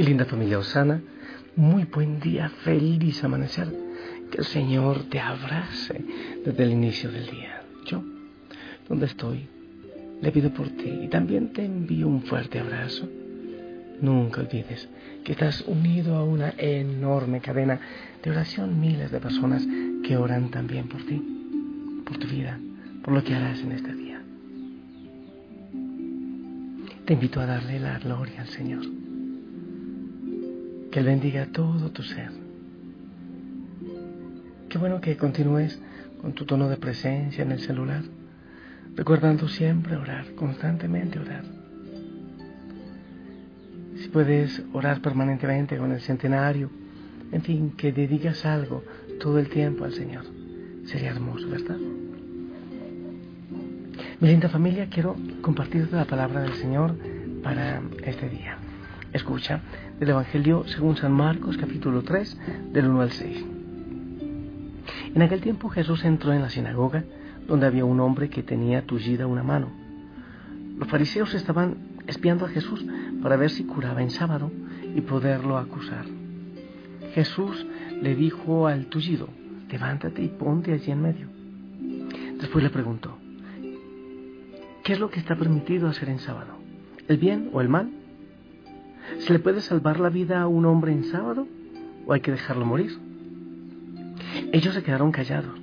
Mi linda familia Osana, muy buen día, feliz amanecer. Que el Señor te abrace desde el inicio del día. Yo, donde estoy, le pido por ti y también te envío un fuerte abrazo. Nunca olvides que estás unido a una enorme cadena de oración, miles de personas que oran también por ti, por tu vida, por lo que harás en este día. Te invito a darle la gloria al Señor que bendiga todo tu ser. Qué bueno que continúes con tu tono de presencia en el celular, recordando siempre orar, constantemente orar. Si puedes orar permanentemente con el centenario, en fin, que dedicas algo todo el tiempo al Señor, sería hermoso, ¿verdad? Mi linda familia, quiero compartirte la palabra del Señor para este día. Escucha del Evangelio según San Marcos capítulo 3 del 1 al 6. En aquel tiempo Jesús entró en la sinagoga donde había un hombre que tenía tullida una mano. Los fariseos estaban espiando a Jesús para ver si curaba en sábado y poderlo acusar. Jesús le dijo al tullido, levántate y ponte allí en medio. Después le preguntó, ¿qué es lo que está permitido hacer en sábado? ¿El bien o el mal? ¿Se le puede salvar la vida a un hombre en sábado o hay que dejarlo morir? Ellos se quedaron callados.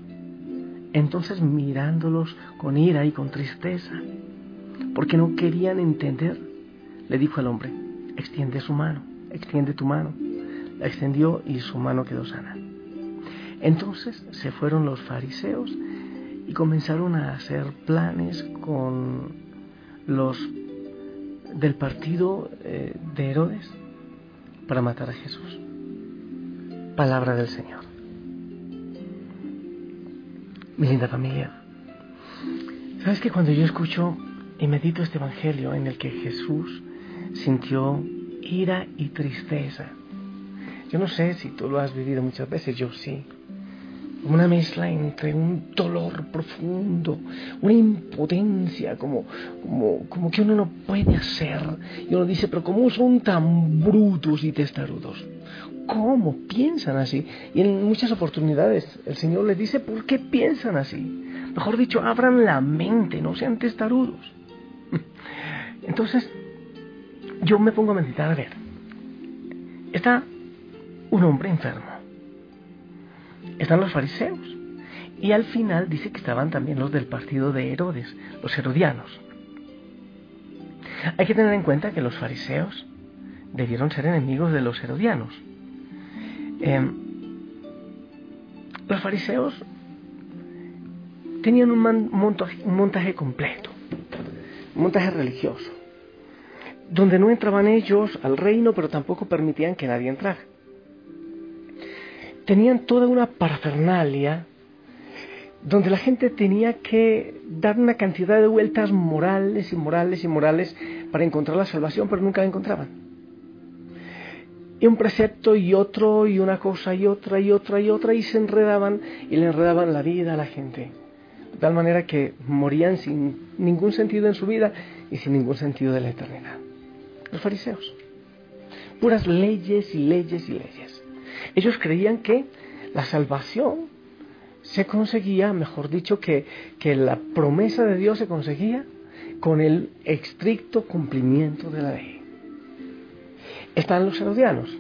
Entonces mirándolos con ira y con tristeza, porque no querían entender, le dijo al hombre, extiende su mano, extiende tu mano. La extendió y su mano quedó sana. Entonces se fueron los fariseos y comenzaron a hacer planes con los del partido eh, de Herodes para matar a Jesús. Palabra del Señor. Mi linda familia, ¿sabes que cuando yo escucho y medito este Evangelio en el que Jesús sintió ira y tristeza, yo no sé si tú lo has vivido muchas veces, yo sí, una mezcla entre un dolor profundo, una impotencia, como, como, como que uno no puede hacer. Y uno dice, pero ¿cómo son tan brutos y testarudos? ¿Cómo piensan así? Y en muchas oportunidades el Señor les dice, ¿por qué piensan así? Mejor dicho, abran la mente, no sean testarudos. Entonces, yo me pongo a meditar, a ver, está un hombre enfermo están los fariseos. Y al final dice que estaban también los del partido de Herodes, los herodianos. Hay que tener en cuenta que los fariseos debieron ser enemigos de los herodianos. Em, los fariseos tenían un, montaje, un montaje completo, un montaje religioso, donde no entraban ellos al reino, pero tampoco permitían que nadie entrara tenían toda una parafernalia donde la gente tenía que dar una cantidad de vueltas morales y morales y morales para encontrar la salvación, pero nunca la encontraban. Y un precepto y otro y una cosa y otra y otra y otra y se enredaban y le enredaban la vida a la gente. De tal manera que morían sin ningún sentido en su vida y sin ningún sentido de la eternidad. Los fariseos. Puras leyes y leyes y leyes. Ellos creían que la salvación se conseguía, mejor dicho, que, que la promesa de Dios se conseguía con el estricto cumplimiento de la ley. Están los herodianos.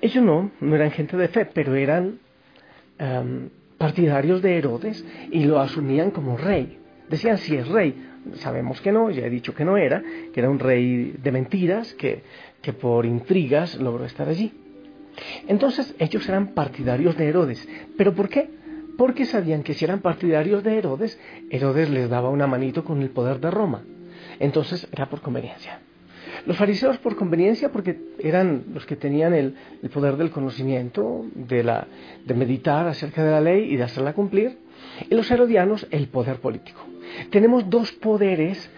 Ellos no, no eran gente de fe, pero eran um, partidarios de Herodes y lo asumían como rey. Decían, si es rey, sabemos que no, ya he dicho que no era, que era un rey de mentiras, que, que por intrigas logró estar allí. Entonces ellos eran partidarios de Herodes. ¿Pero por qué? Porque sabían que si eran partidarios de Herodes, Herodes les daba una manito con el poder de Roma. Entonces era por conveniencia. Los fariseos por conveniencia porque eran los que tenían el, poder del conocimiento, de, de meditar acerca de la ley y de hacerla cumplir. Y los herodianos el poder político. Tenemos dos poderes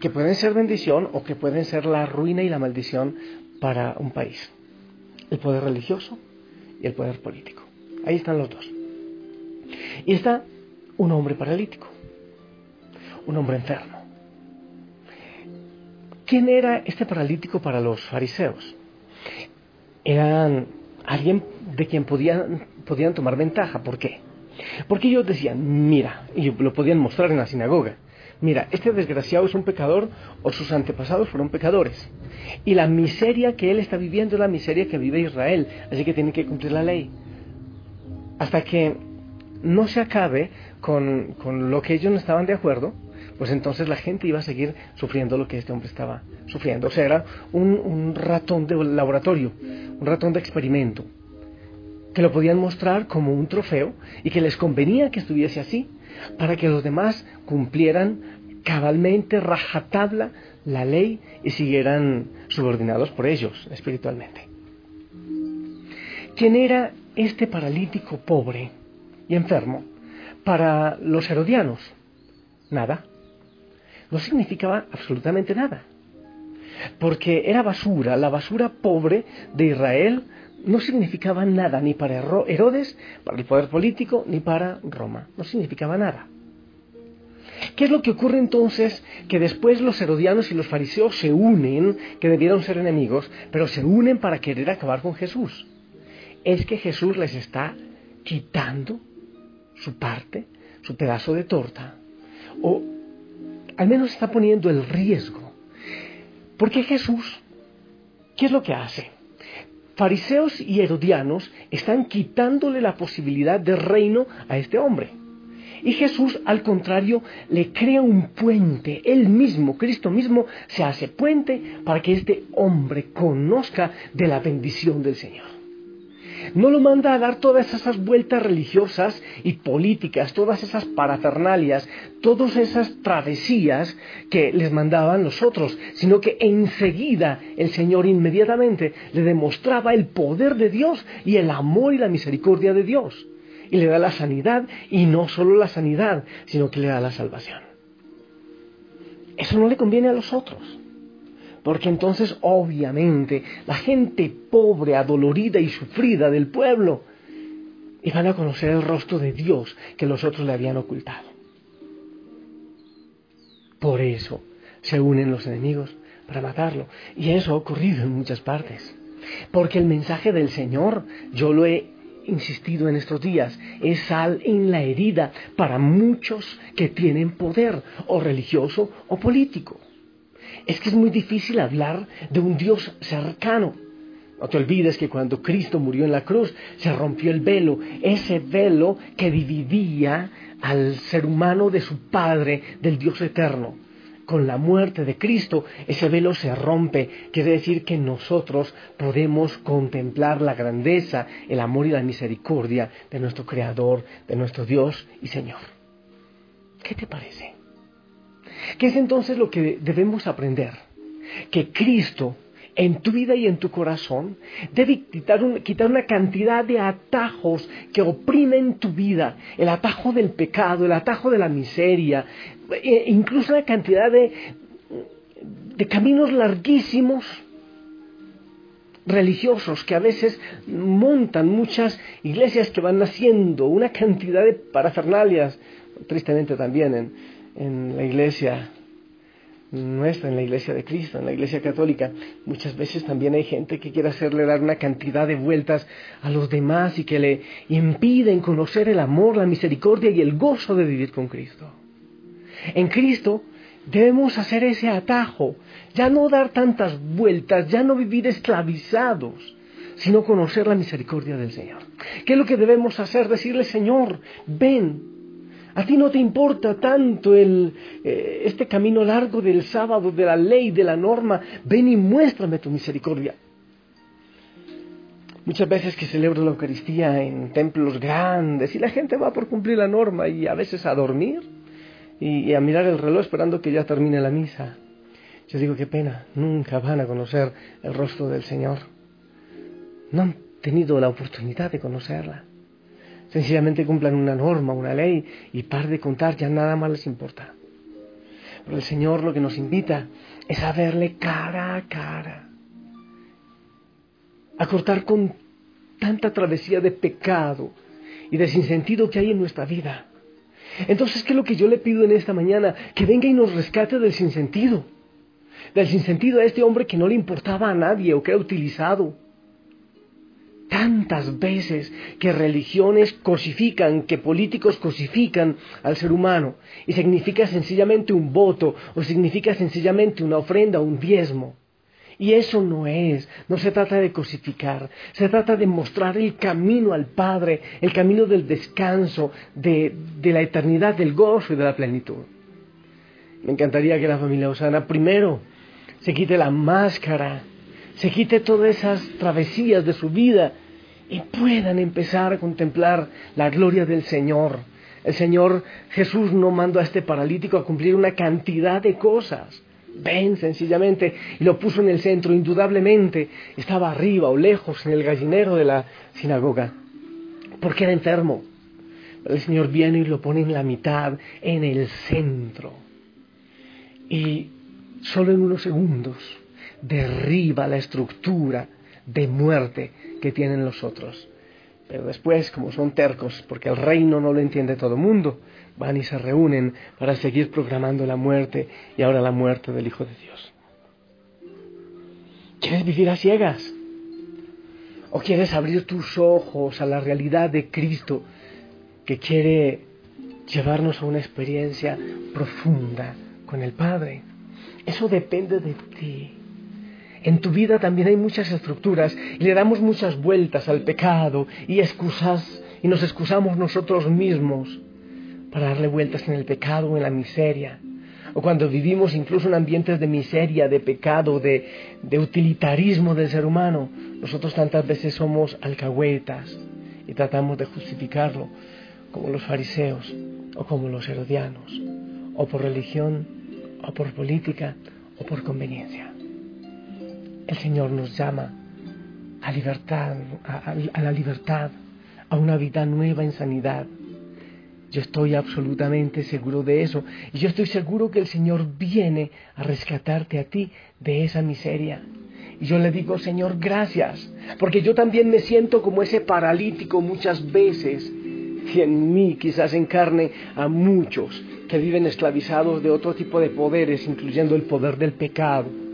que pueden ser bendición o que pueden ser la ruina y la maldición para un país el poder religioso y el poder político. Ahí están los dos. Y está un hombre paralítico, un hombre enfermo. ¿Quién era este paralítico para los fariseos? Eran alguien de quien podían, podían tomar ventaja. ¿Por qué? Porque ellos decían, mira, y lo podían mostrar en la sinagoga, mira, este desgraciado es un pecador o sus antepasados fueron pecadores. Y la miseria que él está viviendo es la miseria que vive Israel, así que tiene que cumplir la ley. Hasta que no se acabe con, con lo que ellos no estaban de acuerdo, pues entonces la gente iba a seguir sufriendo lo que este hombre estaba sufriendo. O sea, era un, un ratón de laboratorio, un ratón de experimento, que lo podían mostrar como un trofeo y que les convenía que estuviese así, para que los demás cumplieran cabalmente, rajatabla, la ley y siguieran subordinados por ellos espiritualmente. ¿Quién era este paralítico pobre y enfermo para los herodianos? Nada. No significaba absolutamente nada. Porque era basura, la basura pobre de Israel no significaba nada ni para Herodes, para el poder político, ni para Roma. No significaba nada. ¿Qué es lo que ocurre entonces? Que después los herodianos y los fariseos se unen, que debieron ser enemigos, pero se unen para querer acabar con Jesús. Es que Jesús les está quitando su parte, su pedazo de torta, o al menos está poniendo el riesgo. Porque Jesús, ¿qué es lo que hace? Fariseos y herodianos están quitándole la posibilidad de reino a este hombre. Y Jesús, al contrario, le crea un puente. Él mismo, Cristo mismo, se hace puente para que este hombre conozca de la bendición del Señor. No lo manda a dar todas esas vueltas religiosas y políticas, todas esas parafernalias, todas esas travesías que les mandaban los otros, sino que enseguida el Señor inmediatamente le demostraba el poder de Dios y el amor y la misericordia de Dios y le da la sanidad, y no solo la sanidad, sino que le da la salvación. Eso no le conviene a los otros, porque entonces obviamente la gente pobre, adolorida y sufrida del pueblo, iban a conocer el rostro de Dios que los otros le habían ocultado. Por eso se unen los enemigos para matarlo. Y eso ha ocurrido en muchas partes. Porque el mensaje del Señor, yo lo he insistido en estos días, es sal en la herida para muchos que tienen poder, o religioso o político. Es que es muy difícil hablar de un Dios cercano. No te olvides que cuando Cristo murió en la cruz se rompió el velo, ese velo que dividía al ser humano de su Padre, del Dios eterno con la muerte de Cristo, ese velo se rompe. Quiere decir que nosotros podemos contemplar la grandeza, el amor y la misericordia de nuestro Creador, de nuestro Dios y Señor. ¿Qué te parece? ¿Qué es entonces lo que debemos aprender? Que Cristo en tu vida y en tu corazón debe quitar, una cantidad de atajos que oprimen tu vida, el atajo del pecado, el atajo de la miseria, e incluso una cantidad de, de caminos larguísimos religiosos que a veces montan muchas iglesias que van naciendo, una cantidad de parafernalias, tristemente también en, en la iglesia nuestra, en la iglesia de Cristo, en la iglesia católica, muchas veces también hay gente que quiere hacerle dar una cantidad de vueltas a los demás y que le impiden conocer el amor, la misericordia y el gozo de vivir con Cristo. En Cristo debemos hacer ese atajo, ya no dar tantas vueltas, ya no vivir esclavizados, sino conocer la misericordia del Señor. ¿Qué es lo que debemos hacer? Decirle, Señor, ven, a ti no te importa tanto el, eh, este camino largo del sábado, de la ley, de la norma. Ven y muéstrame tu misericordia. Muchas veces que celebro la Eucaristía en templos grandes y la gente va por cumplir la norma y a veces a dormir y, a mirar el reloj esperando que ya termine la misa. Yo digo, qué pena, nunca van a conocer el rostro del Señor. No han tenido la oportunidad de conocerla. Sencillamente cumplan una norma, una ley y par de contar, ya nada más les importa. Pero el Señor lo que nos invita es a verle cara a cara, a cortar con tanta travesía de pecado y de sinsentido que hay en nuestra vida. Entonces, ¿qué es lo que yo le pido en esta mañana? Que venga y nos rescate del sinsentido. del sinsentido a este hombre que no le importaba a nadie o que era utilizado. Tantas veces que religiones cosifican, que políticos cosifican al ser humano y significa sencillamente un voto o significa sencillamente una ofrenda un diezmo. Y eso no es, no se trata de cosificar, se trata de mostrar el camino al Padre, el camino del descanso, de, de la eternidad, del gozo y de la plenitud. Me encantaría que la familia Osana primero se quite la máscara, se quite todas esas travesías de su vida y puedan empezar a contemplar la gloria del Señor. El Señor Jesús no mandó a este paralítico a cumplir una cantidad de cosas. Ven sencillamente y lo puso en el centro, indudablemente estaba arriba o lejos en el gallinero de la sinagoga, porque era enfermo. El Señor viene y lo pone en la mitad, en el centro. Y solo en unos segundos derriba la estructura de muerte que tienen los otros. Pero después, como son tercos, porque el reino no lo entiende todo el mundo, van y se reúnen para seguir programando la muerte y ahora la muerte del Hijo de Dios. ¿Quieres vivir a ciegas? ¿O quieres abrir tus ojos a la realidad de Cristo que quiere llevarnos a una experiencia profunda con el Padre? Eso depende de ti. En tu vida también hay muchas estructuras y le damos muchas vueltas al pecado y excusas y nos excusamos nosotros mismos para darle vueltas en el pecado o en la miseria. O cuando vivimos incluso en ambientes de miseria, de pecado, de, de utilitarismo del ser humano, nosotros tantas veces somos alcahuetas y tratamos de justificarlo como los fariseos o como los herodianos, o por religión, o por política, o por conveniencia. El Señor nos llama a libertad, a, la libertad, a una vida nueva en sanidad, yo estoy absolutamente seguro de eso. Y yo estoy seguro que el Señor viene a rescatarte a ti de esa miseria. Y yo le digo, Señor, gracias, porque yo también me siento como ese paralítico muchas veces. Y en mí quizás encarne a muchos que viven esclavizados de otro tipo de poderes, incluyendo el poder del pecado.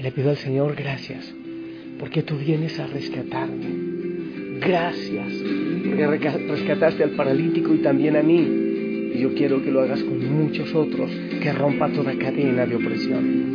Y le pido al Señor gracias, porque tú vienes a rescatarme. Gracias, porque rescataste al paralítico y también a mí. Y yo quiero que lo hagas con muchos otros, que rompa toda cadena de opresión.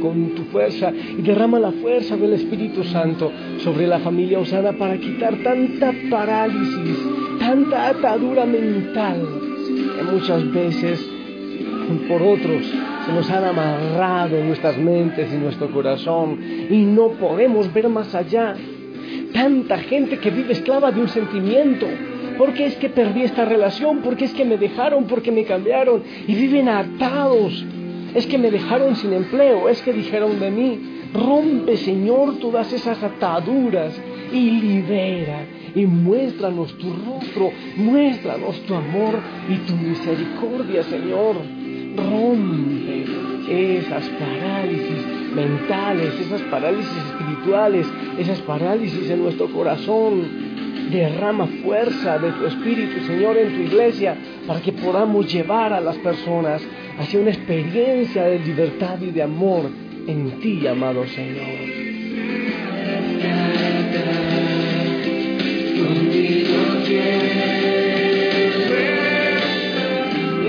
Con tu fuerza y derrama la fuerza del Espíritu Santo sobre la familia Osana para quitar tanta parálisis, tanta atadura mental que muchas veces por otros se nos han amarrado nuestras mentes y nuestro corazón y no podemos ver más allá. Tanta gente que vive esclava de un sentimiento, porque es que perdí esta relación, porque es que me dejaron, porque me cambiaron y viven atados es que me dejaron sin empleo, es que dijeron de mí, rompe Señor todas esas ataduras y libera y muéstranos tu rostro, muéstranos tu amor y tu misericordia Señor. Rompe esas parálisis mentales, esas parálisis espirituales, esas parálisis en nuestro corazón. Derrama fuerza de tu Espíritu, Señor, en tu iglesia, para que podamos llevar a las personas hacia una experiencia de libertad y de amor en ti, amado Señor.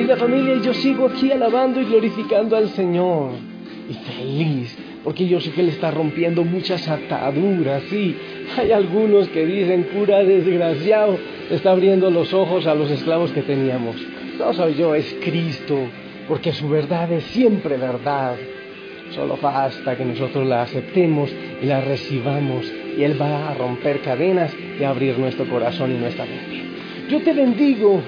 la familia, yo sigo aquí alabando y glorificando al Señor. Y feliz, porque yo sé que Él está rompiendo muchas ataduras. Sí, hay algunos que dicen, cura desgraciado, está abriendo los ojos a los esclavos que teníamos. No soy yo, es Cristo, porque su verdad es siempre verdad. Solo basta que nosotros la aceptemos y la recibamos y Él va a romper cadenas y abrir nuestro corazón y nuestra mente. Yo te bendigo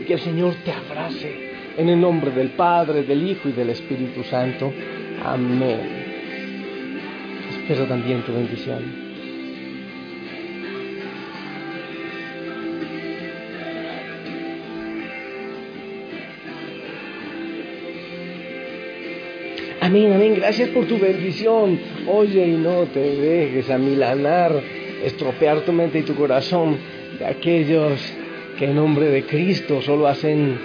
y que el Señor te abrace en el nombre del Padre, del Hijo y del Espíritu Santo. Amén. Espero también tu bendición. Amén, amén. Gracias por tu bendición. Oye, y no te dejes amilanar, estropear tu mente y tu corazón de aquellos que en nombre de Cristo solo hacen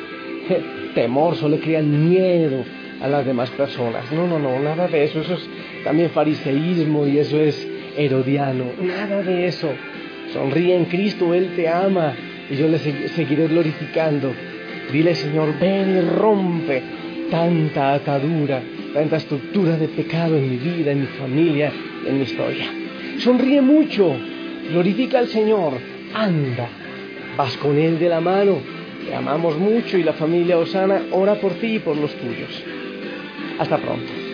temor, solo crean miedo a las demás personas. No, no, no, nada de eso. Eso es también fariseísmo y eso es herodiano. Nada de eso. Sonríe en Cristo, Él te ama y yo le seguiré glorificando. Dile, Señor, ven y rompe tanta atadura, tanta estructura de pecado en mi vida, en mi familia, en mi historia. Sonríe mucho, glorifica al Señor, anda, vas con Él de la mano, te amamos mucho y la familia Osana ora por ti y por los tuyos. Hasta pronto.